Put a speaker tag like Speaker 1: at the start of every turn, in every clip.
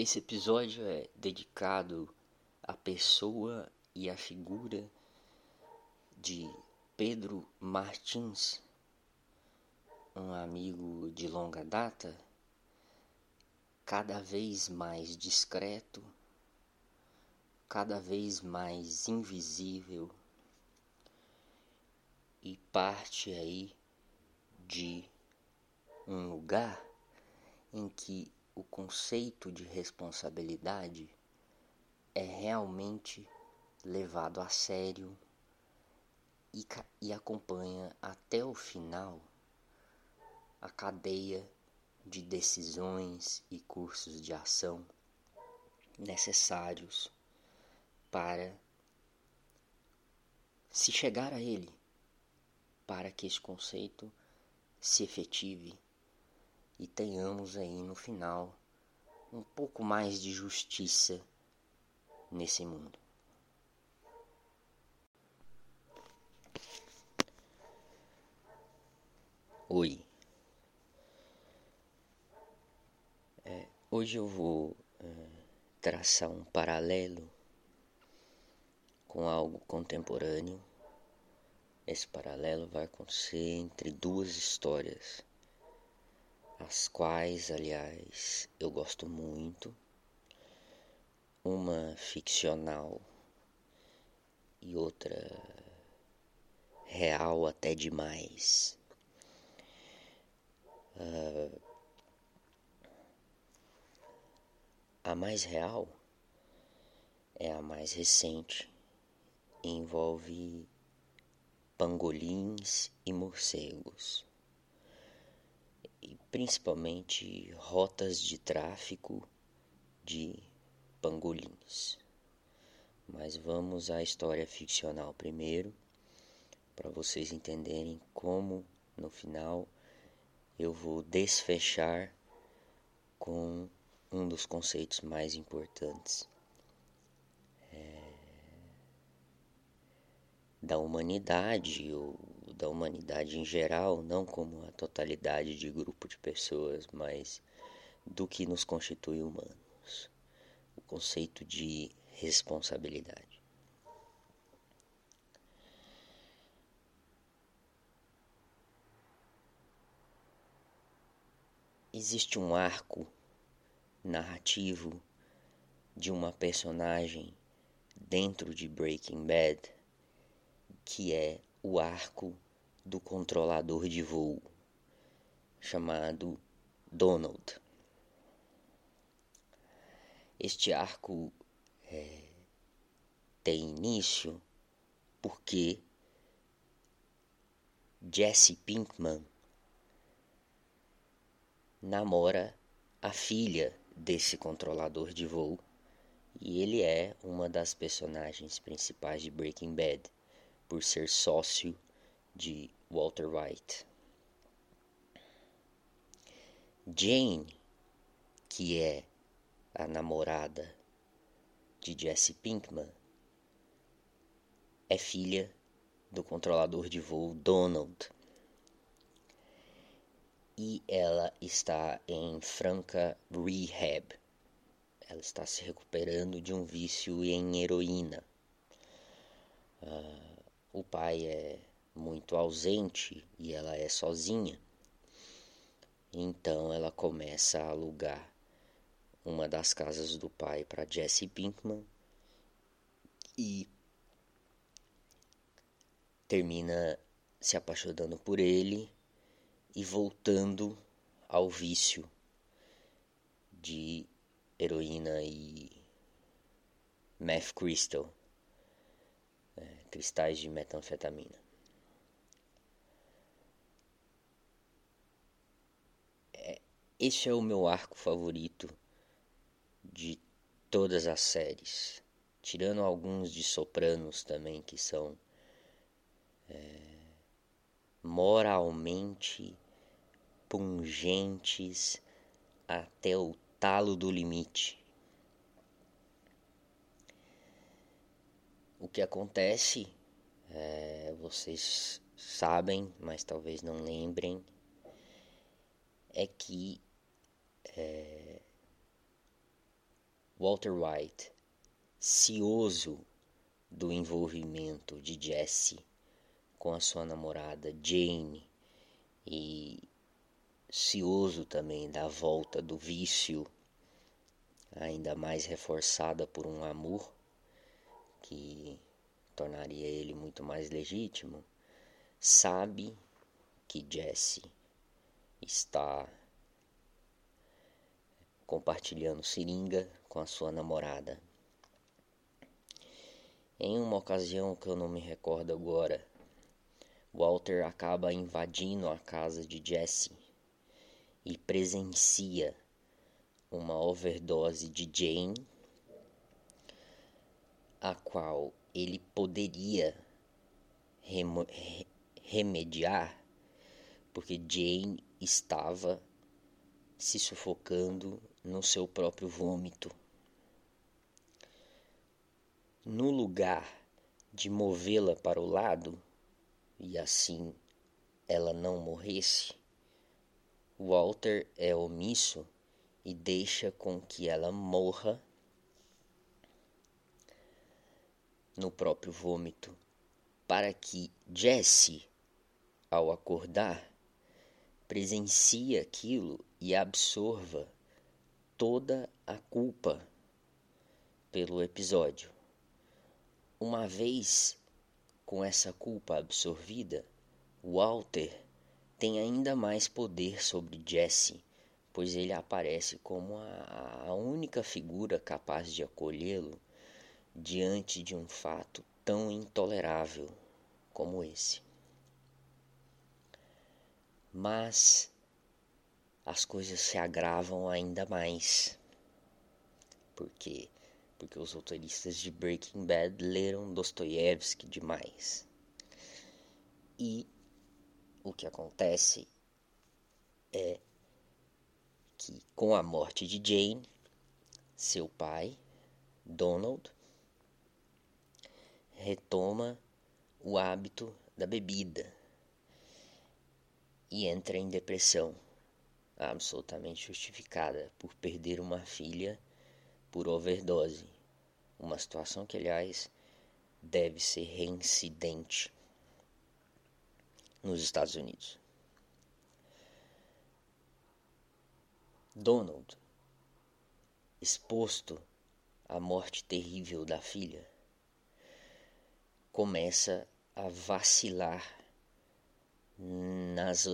Speaker 1: Esse episódio é dedicado à pessoa e à figura de Pedro Martins, um amigo de longa data, cada vez mais discreto, cada vez mais invisível e parte aí de um lugar em que o conceito de responsabilidade é realmente levado a sério e, e acompanha até o final a cadeia de decisões e cursos de ação necessários para se chegar a ele, para que esse conceito se efetive e tenhamos aí no final um pouco mais de justiça nesse mundo. Oi. É, hoje eu vou é, traçar um paralelo com algo contemporâneo. Esse paralelo vai acontecer entre duas histórias as quais, aliás, eu gosto muito. Uma ficcional e outra real até demais. Uh, a mais real é a mais recente envolve pangolins e morcegos principalmente rotas de tráfico de pangolins. Mas vamos à história ficcional primeiro, para vocês entenderem como no final eu vou desfechar com um dos conceitos mais importantes é, da humanidade ou da humanidade em geral, não como a totalidade de grupo de pessoas, mas do que nos constitui humanos. O conceito de responsabilidade. Existe um arco narrativo de uma personagem dentro de Breaking Bad que é o arco do controlador de voo, chamado Donald. Este arco é, tem início porque Jesse Pinkman namora a filha desse controlador de voo e ele é uma das personagens principais de Breaking Bad por ser sócio de Walter White. Jane, que é a namorada de Jesse Pinkman, é filha do controlador de voo Donald. E ela está em franca rehab. Ela está se recuperando de um vício em heroína. Uh, o pai é muito ausente e ela é sozinha. Então ela começa a alugar uma das casas do pai para Jesse Pinkman e termina se apaixonando por ele e voltando ao vício de heroína e meth crystal, é, cristais de metanfetamina. Este é o meu arco favorito de todas as séries, tirando alguns de Sopranos também que são é, moralmente pungentes até o talo do limite. O que acontece, é, vocês sabem, mas talvez não lembrem, é que é, Walter White, cioso do envolvimento de Jesse com a sua namorada Jane e cioso também da volta do vício, ainda mais reforçada por um amor que tornaria ele muito mais legítimo, sabe que Jesse está compartilhando seringa com a sua namorada. Em uma ocasião que eu não me recordo agora, Walter acaba invadindo a casa de Jesse e presencia uma overdose de Jane, a qual ele poderia remediar, porque Jane estava se sufocando no seu próprio vômito. No lugar de movê-la para o lado e assim ela não morresse, Walter é omisso e deixa com que ela morra no próprio vômito, para que Jesse, ao acordar, presencie aquilo e absorva toda a culpa pelo episódio. Uma vez com essa culpa absorvida, Walter tem ainda mais poder sobre Jesse, pois ele aparece como a, a única figura capaz de acolhê-lo diante de um fato tão intolerável como esse. Mas as coisas se agravam ainda mais. Por quê? Porque os autoristas de Breaking Bad leram Dostoiévski demais. E o que acontece é que com a morte de Jane, seu pai, Donald, retoma o hábito da bebida e entra em depressão absolutamente justificada por perder uma filha por overdose, uma situação que, aliás, deve ser reincidente nos Estados Unidos. Donald, exposto à morte terrível da filha, começa a vacilar nas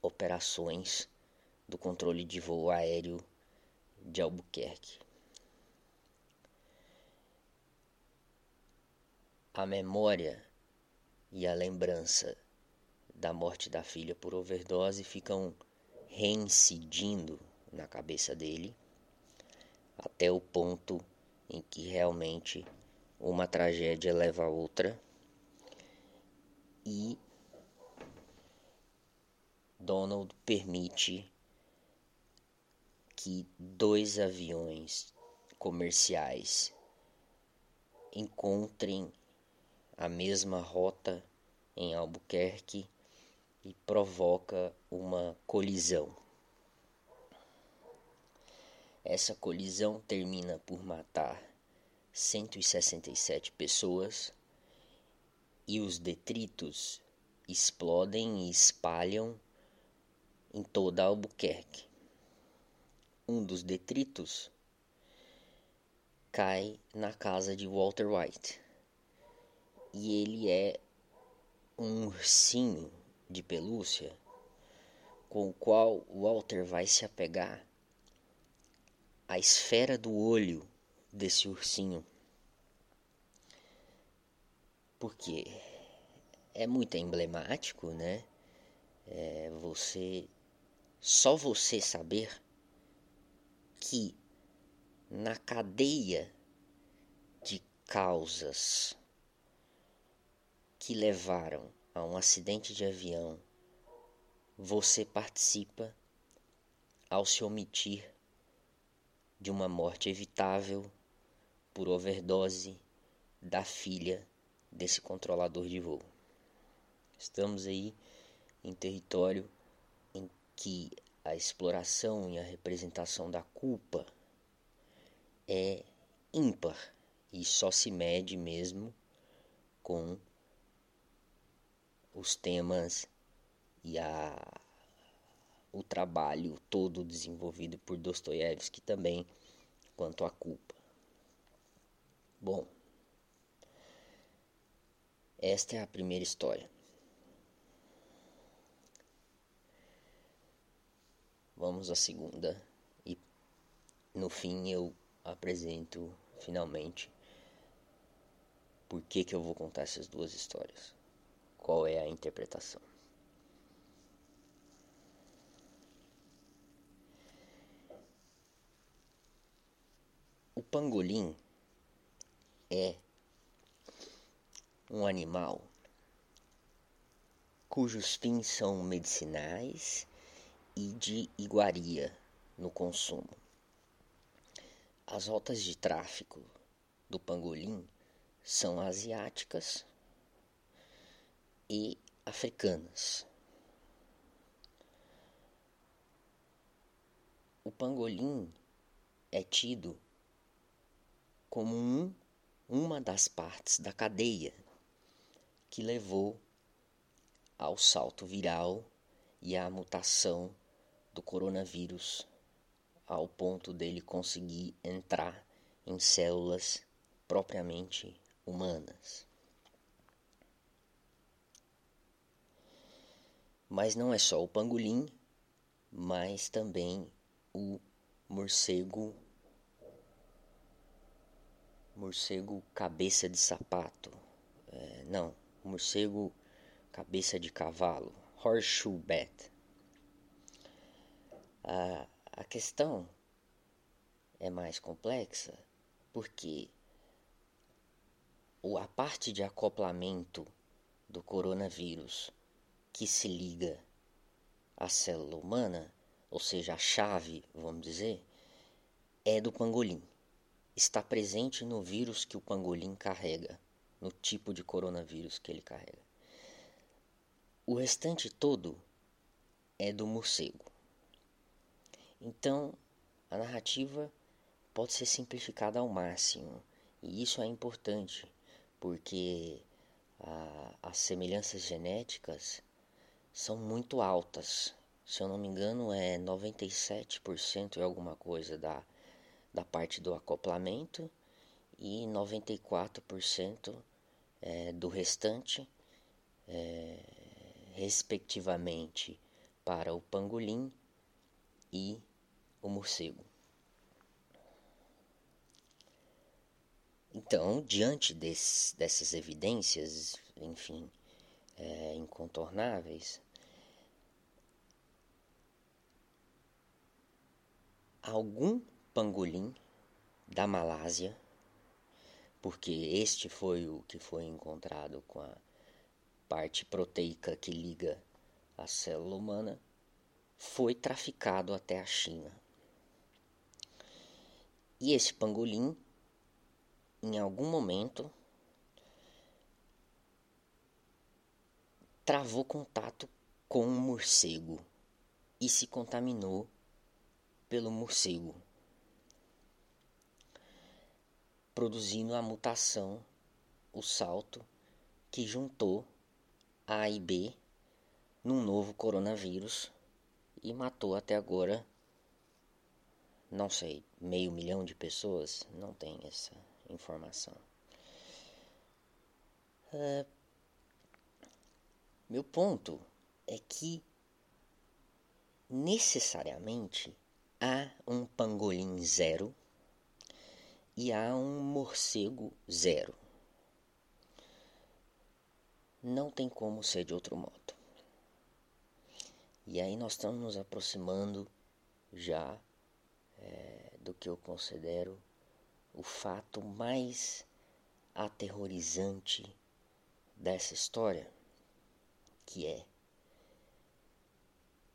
Speaker 1: operações do controle de voo aéreo de Albuquerque. A memória e a lembrança da morte da filha por overdose ficam reincidindo na cabeça dele até o ponto em que realmente uma tragédia leva a outra e Donald permite que dois aviões comerciais encontrem a mesma rota em Albuquerque e provoca uma colisão. Essa colisão termina por matar 167 pessoas e os detritos explodem e espalham em toda Albuquerque um dos detritos cai na casa de Walter White. E ele é um ursinho de pelúcia com o qual Walter vai se apegar à esfera do olho desse ursinho. Porque é muito emblemático, né? É você só você saber que na cadeia de causas que levaram a um acidente de avião, você participa ao se omitir de uma morte evitável por overdose da filha desse controlador de voo. Estamos aí em território em que a exploração e a representação da culpa é ímpar e só se mede mesmo com os temas e a, o trabalho todo desenvolvido por Dostoiévski também quanto à culpa. Bom, esta é a primeira história. Vamos à segunda e no fim eu apresento finalmente por que, que eu vou contar essas duas histórias. Qual é a interpretação? O pangolim é um animal cujos fins são medicinais e de iguaria no consumo. As rotas de tráfico do pangolim são asiáticas e africanas. O pangolim é tido como um, uma das partes da cadeia que levou ao salto viral e à mutação do coronavírus ao ponto dele conseguir entrar em células propriamente humanas. Mas não é só o pangolim, mas também o morcego morcego cabeça de sapato. É, não, morcego cabeça de cavalo, horseshoe bat. A, a questão é mais complexa porque a parte de acoplamento do coronavírus que se liga à célula humana, ou seja, a chave, vamos dizer, é do pangolim. Está presente no vírus que o pangolim carrega, no tipo de coronavírus que ele carrega. O restante todo é do morcego. Então, a narrativa pode ser simplificada ao máximo, e isso é importante, porque a, as semelhanças genéticas são muito altas. Se eu não me engano, é 97% e alguma coisa da, da parte do acoplamento e 94% é, do restante, é, respectivamente, para o pangolim e o morcego. Então, diante desse, dessas evidências, enfim, é, incontornáveis, algum pangolim da Malásia, porque este foi o que foi encontrado com a parte proteica que liga a célula humana, foi traficado até a China. E esse pangolim, em algum momento, travou contato com um morcego e se contaminou pelo morcego, produzindo a mutação, o salto que juntou A e B num novo coronavírus e matou até agora, não sei, meio milhão de pessoas? Não tem essa informação. É, meu ponto é que necessariamente há um pangolim zero e há um morcego zero. Não tem como ser de outro modo. E aí nós estamos nos aproximando já é, do que eu considero o fato mais aterrorizante dessa história, que é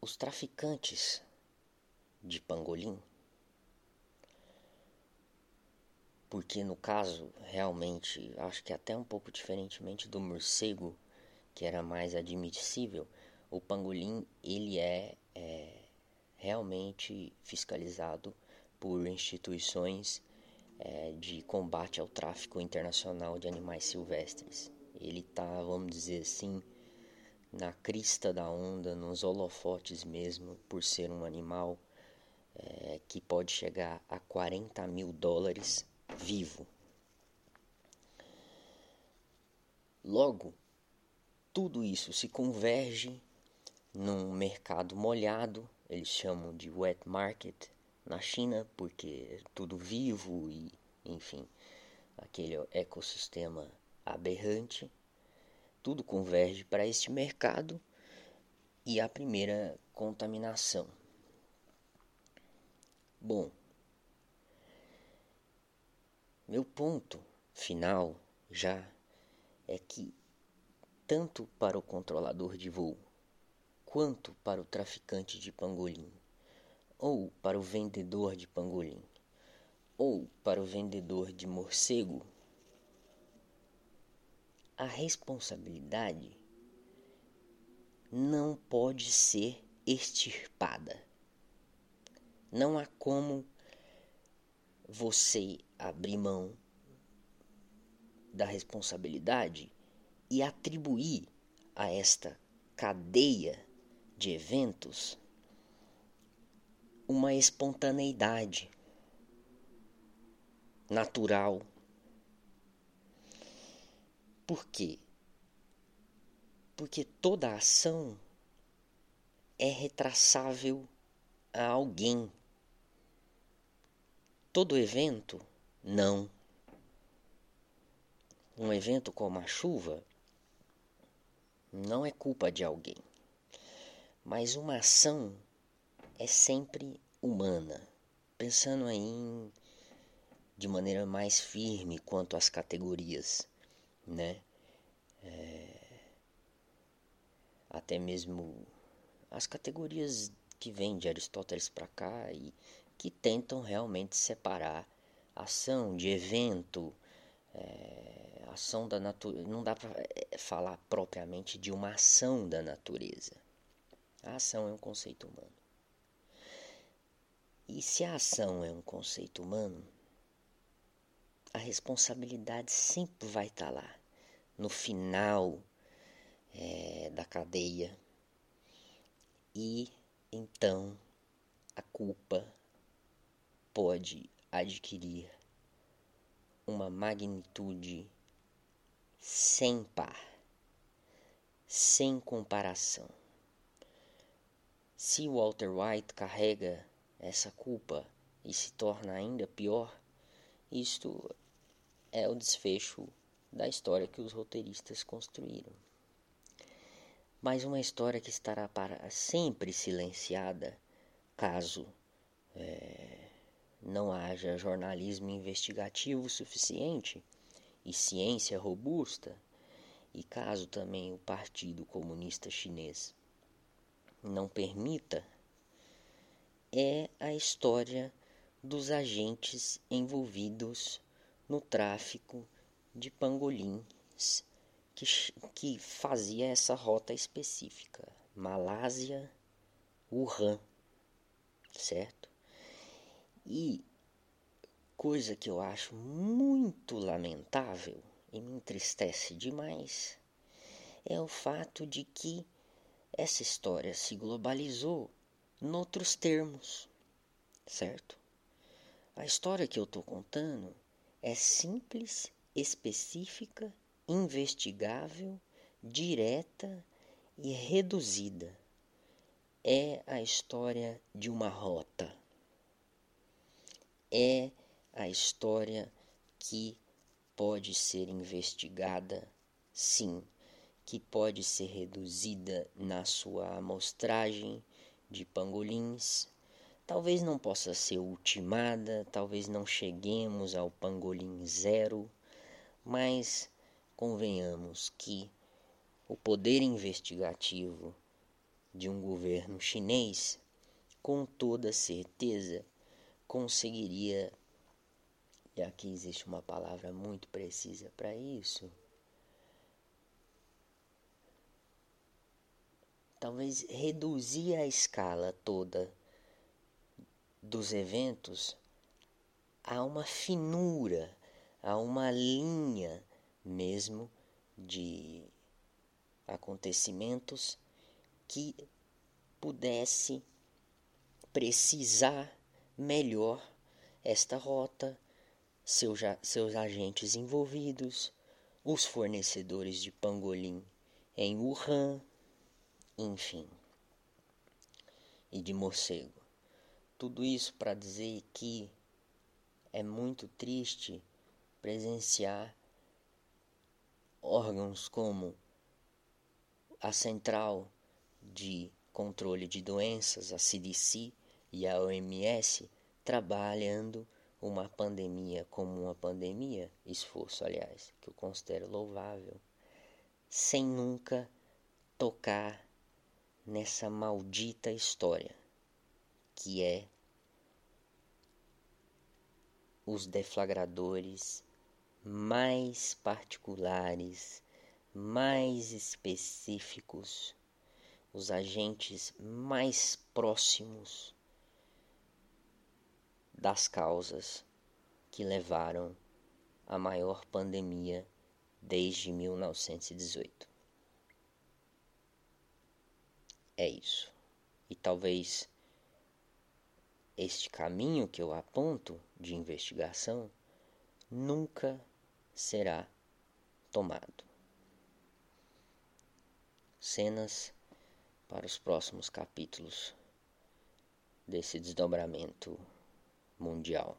Speaker 1: os traficantes de pangolim, porque no caso realmente acho que até um pouco diferentemente do morcego, que era mais admissível, o pangolim ele é, é realmente fiscalizado por instituições é, de combate ao tráfico internacional de animais silvestres. Ele está, vamos dizer assim, na crista da onda, nos holofotes mesmo, por ser um animal é, que pode chegar a 40 mil dólares vivo. Logo, tudo isso se converge num mercado molhado, eles chamam de wet market na China, porque é tudo vivo e, enfim, aquele ecossistema aberrante tudo converge para este mercado e a primeira contaminação. Bom, meu ponto final já é que tanto para o controlador de voo quanto para o traficante de pangolim ou para o vendedor de pangolim ou para o vendedor de morcego a responsabilidade não pode ser extirpada. Não há como você abrir mão da responsabilidade e atribuir a esta cadeia de eventos uma espontaneidade natural por quê? Porque toda ação é retraçável a alguém. Todo evento, não. Um evento como a chuva não é culpa de alguém. Mas uma ação é sempre humana. Pensando aí em, de maneira mais firme quanto às categorias né? É, até mesmo as categorias que vêm de Aristóteles para cá e que tentam realmente separar ação de evento, é, ação da natureza. Não dá para é, falar propriamente de uma ação da natureza. A ação é um conceito humano. E se a ação é um conceito humano, a responsabilidade sempre vai estar tá lá, no final é, da cadeia. E então a culpa pode adquirir uma magnitude sem par, sem comparação. Se Walter White carrega essa culpa e se torna ainda pior, isto é o desfecho da história que os roteiristas construíram. Mas uma história que estará para sempre silenciada caso é, não haja jornalismo investigativo suficiente e ciência robusta, e caso também o Partido Comunista Chinês não permita, é a história dos agentes envolvidos no tráfico de pangolins que, que fazia essa rota específica. Malásia, Wuhan, certo? E coisa que eu acho muito lamentável e me entristece demais é o fato de que essa história se globalizou noutros termos, certo? A história que eu estou contando é simples, específica, investigável, direta e reduzida. É a história de uma rota. É a história que pode ser investigada, sim, que pode ser reduzida na sua amostragem de pangolins, Talvez não possa ser ultimada, talvez não cheguemos ao pangolim zero, mas convenhamos que o poder investigativo de um governo chinês, com toda certeza, conseguiria, e aqui existe uma palavra muito precisa para isso, talvez reduzir a escala toda dos eventos há uma finura, há uma linha mesmo de acontecimentos que pudesse precisar melhor esta rota, seu, seus agentes envolvidos, os fornecedores de pangolim em Wuhan, enfim, e de morcego. Tudo isso para dizer que é muito triste presenciar órgãos como a Central de Controle de Doenças, a CDC e a OMS, trabalhando uma pandemia como uma pandemia, esforço, aliás, que eu considero louvável, sem nunca tocar nessa maldita história que é os deflagradores mais particulares, mais específicos, os agentes mais próximos das causas que levaram a maior pandemia desde 1918. É isso. E talvez este caminho que eu aponto de investigação nunca será tomado. Cenas para os próximos capítulos desse desdobramento mundial.